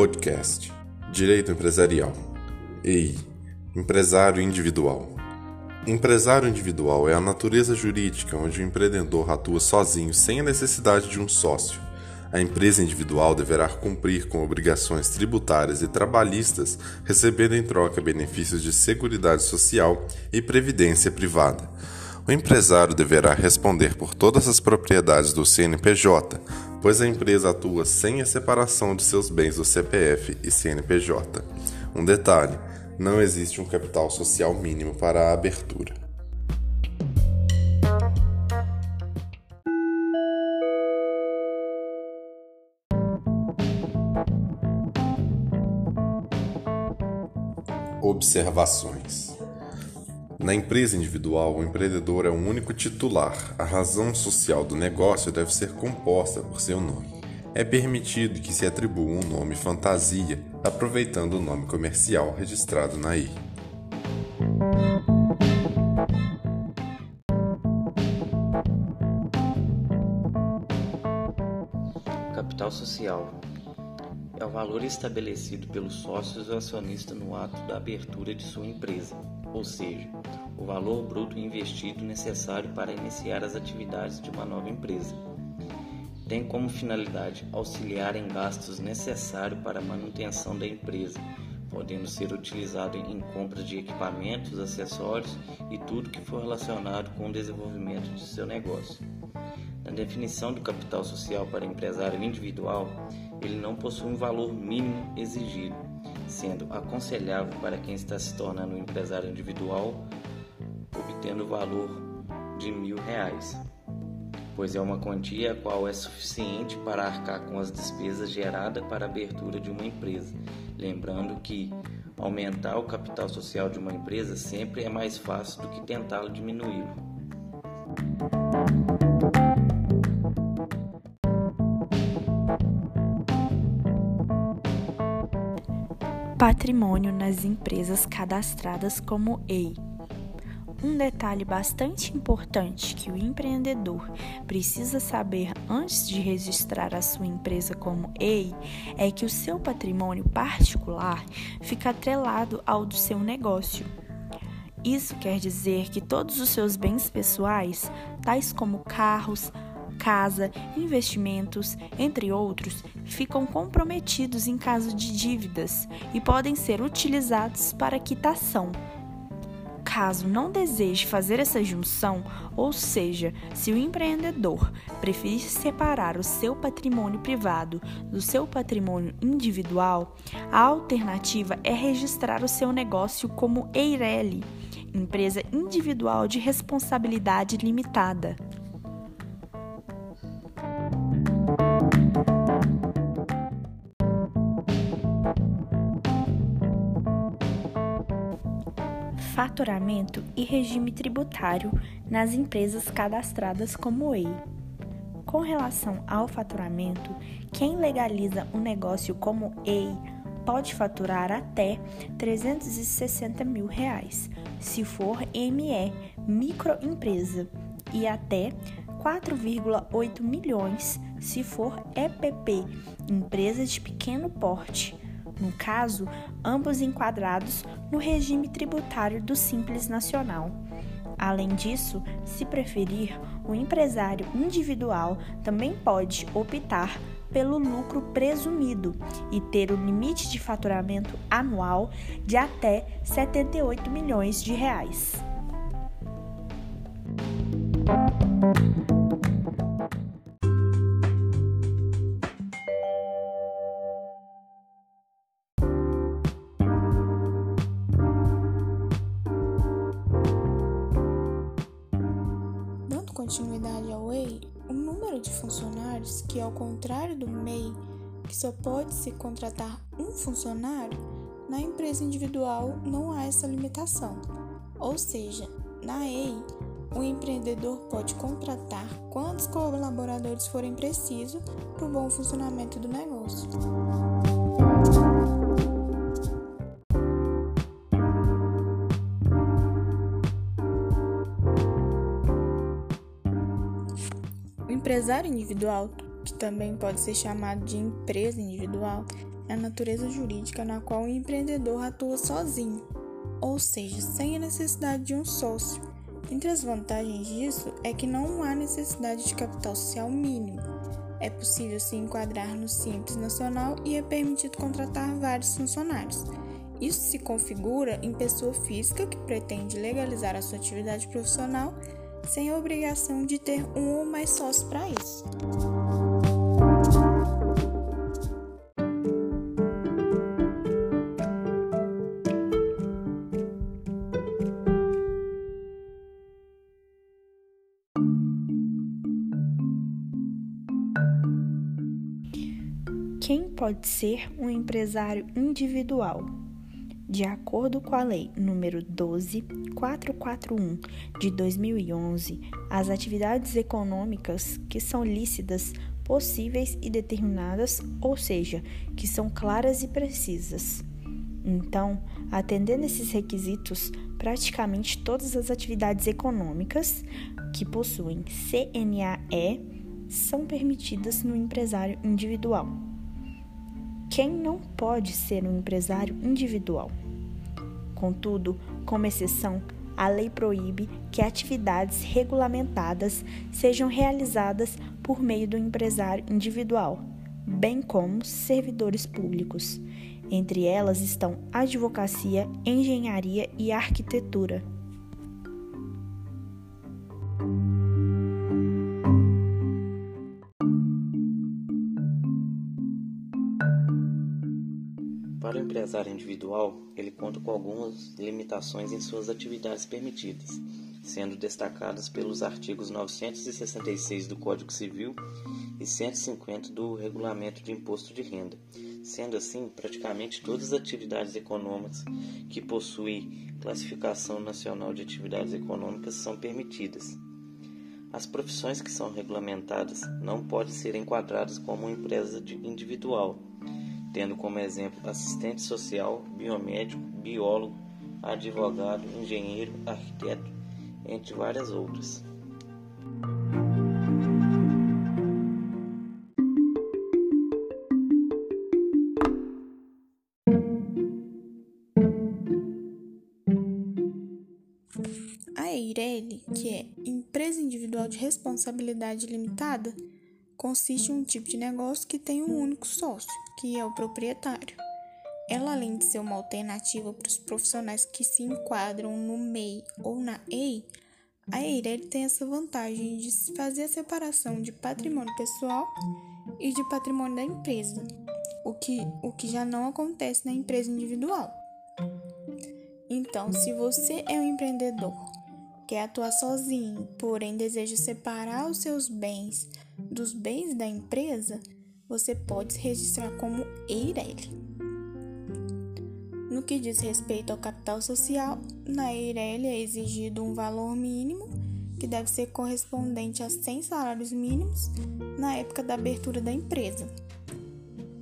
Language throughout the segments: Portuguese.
Podcast Direito Empresarial EI Empresário Individual Empresário individual é a natureza jurídica onde o empreendedor atua sozinho sem a necessidade de um sócio. A empresa individual deverá cumprir com obrigações tributárias e trabalhistas, recebendo em troca benefícios de seguridade social e previdência privada. O empresário deverá responder por todas as propriedades do CNPJ, pois a empresa atua sem a separação de seus bens do CPF e CNPJ. Um detalhe: não existe um capital social mínimo para a abertura. Observações. Na empresa individual, o empreendedor é o único titular. A razão social do negócio deve ser composta por seu nome. É permitido que se atribua um nome fantasia, aproveitando o nome comercial registrado na I. Capital social é o valor estabelecido pelos sócios ou acionistas no ato da abertura de sua empresa, ou seja, o valor bruto investido necessário para iniciar as atividades de uma nova empresa. Tem como finalidade auxiliar em gastos necessários para a manutenção da empresa, podendo ser utilizado em compras de equipamentos, acessórios e tudo que for relacionado com o desenvolvimento de seu negócio. Na definição do capital social para empresário individual, ele não possui um valor mínimo exigido, sendo aconselhável para quem está se tornando um empresário individual, obtendo o valor de mil reais, pois é uma quantia a qual é suficiente para arcar com as despesas geradas para a abertura de uma empresa. Lembrando que aumentar o capital social de uma empresa sempre é mais fácil do que tentá-lo diminuí-lo. Patrimônio nas empresas cadastradas como EI. Um detalhe bastante importante que o empreendedor precisa saber antes de registrar a sua empresa como EI é que o seu patrimônio particular fica atrelado ao do seu negócio. Isso quer dizer que todos os seus bens pessoais, tais como carros, casa, investimentos, entre outros, ficam comprometidos em caso de dívidas e podem ser utilizados para quitação. Caso não deseje fazer essa junção, ou seja, se o empreendedor preferir separar o seu patrimônio privado do seu patrimônio individual, a alternativa é registrar o seu negócio como EIRELI, empresa individual de responsabilidade limitada. Faturamento e regime tributário nas empresas cadastradas como EI. Com relação ao faturamento, quem legaliza um negócio como EI pode faturar até 360 mil reais, se for ME, microempresa, e até 4,8 milhões se for EPP, empresa de pequeno porte no caso, ambos enquadrados no regime tributário do Simples Nacional. Além disso, se preferir, o empresário individual também pode optar pelo lucro presumido e ter o limite de faturamento anual de até 78 milhões de reais. Continuidade ao EI, o número de funcionários, que ao contrário do MEI, que só pode se contratar um funcionário, na empresa individual não há essa limitação. Ou seja, na EI, o empreendedor pode contratar quantos colaboradores forem precisos para o bom funcionamento do negócio. Empresário individual, que também pode ser chamado de empresa individual, é a natureza jurídica na qual o empreendedor atua sozinho, ou seja, sem a necessidade de um sócio. Entre as vantagens disso é que não há necessidade de capital social mínimo. É possível se enquadrar no Simples Nacional e é permitido contratar vários funcionários. Isso se configura em pessoa física que pretende legalizar a sua atividade profissional sem obrigação de ter um ou mais sócios para isso. Quem pode ser um empresário individual? De acordo com a Lei nº 12441 de 2011, as atividades econômicas que são lícitas, possíveis e determinadas, ou seja, que são claras e precisas. Então, atendendo esses requisitos, praticamente todas as atividades econômicas que possuem CNAE são permitidas no empresário individual. Quem não pode ser um empresário individual? Contudo, como exceção, a lei proíbe que atividades regulamentadas sejam realizadas por meio do empresário individual, bem como servidores públicos. Entre elas estão advocacia, engenharia e arquitetura. Empresário individual, ele conta com algumas limitações em suas atividades permitidas, sendo destacadas pelos artigos 966 do Código Civil e 150 do Regulamento de Imposto de Renda. Sendo assim, praticamente todas as atividades econômicas que possuem classificação nacional de atividades econômicas são permitidas. As profissões que são regulamentadas não podem ser enquadradas como empresa individual tendo como exemplo assistente social, biomédico, biólogo, advogado, engenheiro, arquiteto, entre várias outras. A EIRELI, que é Empresa Individual de Responsabilidade Limitada, consiste em um tipo de negócio que tem um único sócio, que é o proprietário. Ela, além de ser uma alternativa para os profissionais que se enquadram no MEI ou na EI, a EIRELI tem essa vantagem de fazer a separação de patrimônio pessoal e de patrimônio da empresa, o que, o que já não acontece na empresa individual. Então, se você é um empreendedor, quer atuar sozinho, porém deseja separar os seus bens dos bens da empresa, você pode se registrar como EIRELI. No que diz respeito ao capital social, na EIRELI é exigido um valor mínimo, que deve ser correspondente a 100 salários mínimos na época da abertura da empresa.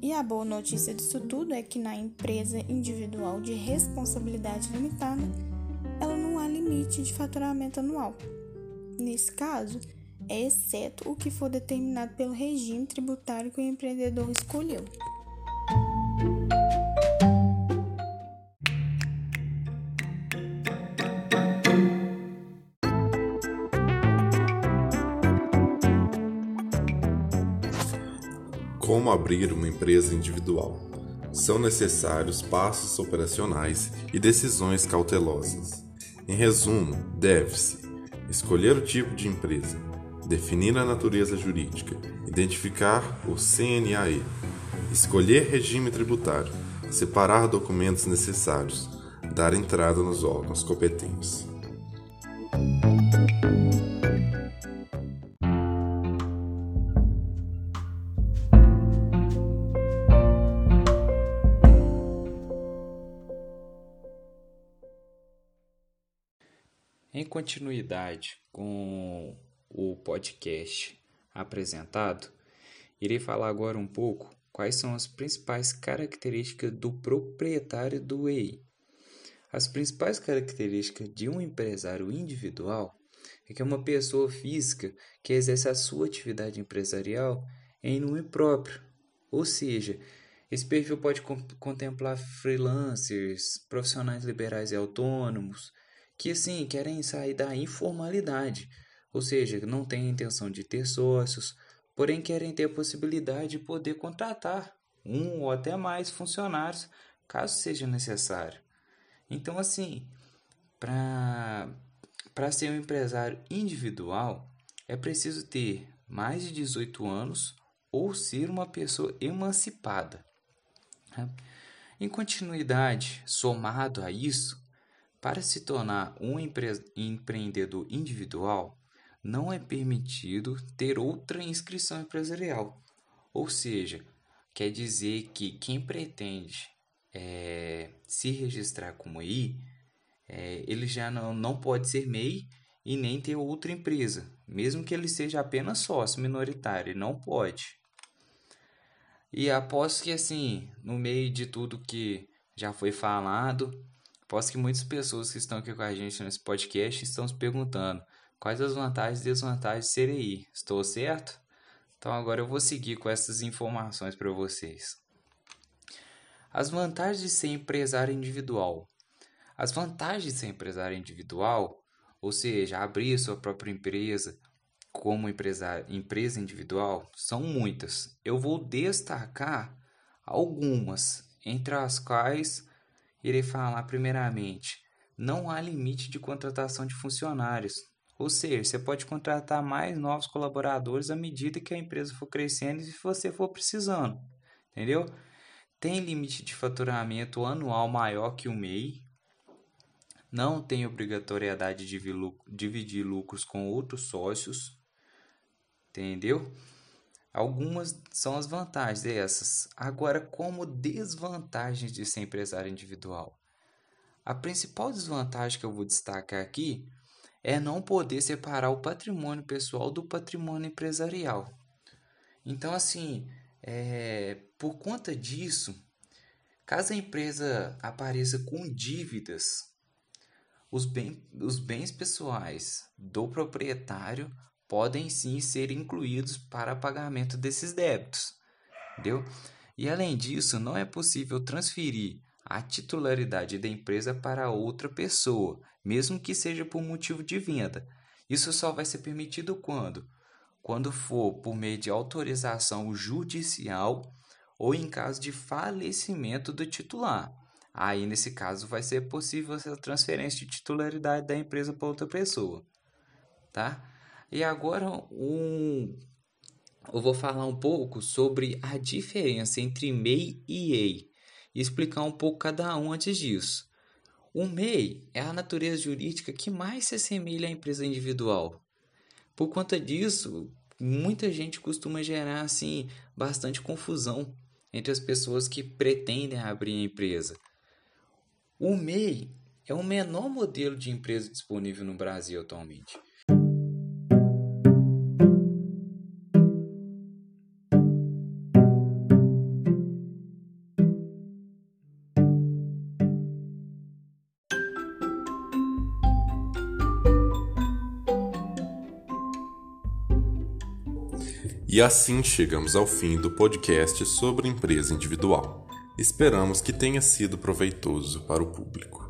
E a boa notícia disso tudo é que na empresa individual de responsabilidade limitada, ela não há limite de faturamento anual. Nesse caso, exceto o que for determinado pelo regime tributário que o empreendedor escolheu. Como abrir uma empresa individual? São necessários passos operacionais e decisões cautelosas. Em resumo, deve-se escolher o tipo de empresa, definir a natureza jurídica, identificar o CNAE, escolher regime tributário, separar documentos necessários, dar entrada nos órgãos competentes. Em continuidade com o podcast apresentado, irei falar agora um pouco quais são as principais características do proprietário do EI. As principais características de um empresário individual é que é uma pessoa física que exerce a sua atividade empresarial em nome próprio, ou seja, Esse perfil pode contemplar freelancers, profissionais liberais e autônomos, que assim querem sair da informalidade, ou seja, não têm intenção de ter sócios, porém querem ter a possibilidade de poder contratar um ou até mais funcionários, caso seja necessário. Então, assim, para ser um empresário individual, é preciso ter mais de 18 anos ou ser uma pessoa emancipada. Em continuidade, somado a isso, para se tornar um empre empreendedor individual, não é permitido ter outra inscrição empresarial. Ou seja, quer dizer que quem pretende é, se registrar como MEI, é, ele já não, não pode ser MEI e nem ter outra empresa, mesmo que ele seja apenas sócio minoritário, não pode. E aposto que assim, no meio de tudo que já foi falado, aposto que muitas pessoas que estão aqui com a gente nesse podcast estão se perguntando quais as vantagens e desvantagens de EI. Estou certo? Então agora eu vou seguir com essas informações para vocês. As vantagens de ser empresário individual. As vantagens de ser empresário individual, ou seja, abrir sua própria empresa como empresa, empresa individual, são muitas. Eu vou destacar algumas, entre as quais irei falar primeiramente. Não há limite de contratação de funcionários. Ou seja, você pode contratar mais novos colaboradores à medida que a empresa for crescendo e se você for precisando. Entendeu? Tem limite de faturamento anual maior que o MEI. Não tem obrigatoriedade de dividir lucros com outros sócios. Entendeu? Algumas são as vantagens dessas. Agora, como desvantagens de ser empresário individual? A principal desvantagem que eu vou destacar aqui é não poder separar o patrimônio pessoal do patrimônio empresarial. Então, assim, é, por conta disso, caso a empresa apareça com dívidas, os, bem, os bens pessoais do proprietário podem sim ser incluídos para pagamento desses débitos. Entendeu? E além disso, não é possível transferir a titularidade da empresa para outra pessoa, mesmo que seja por motivo de venda. Isso só vai ser permitido quando? Quando for por meio de autorização judicial ou em caso de falecimento do titular. Aí, nesse caso, vai ser possível essa transferência de titularidade da empresa para outra pessoa. Tá? E agora, um, eu vou falar um pouco sobre a diferença entre MEI e EI e explicar um pouco cada um antes disso. O MEI é a natureza jurídica que mais se assemelha à empresa individual. Por conta disso, muita gente costuma gerar assim bastante confusão entre as pessoas que pretendem abrir a empresa. O MEI é o menor modelo de empresa disponível no Brasil atualmente. E assim chegamos ao fim do podcast sobre empresa individual. Esperamos que tenha sido proveitoso para o público.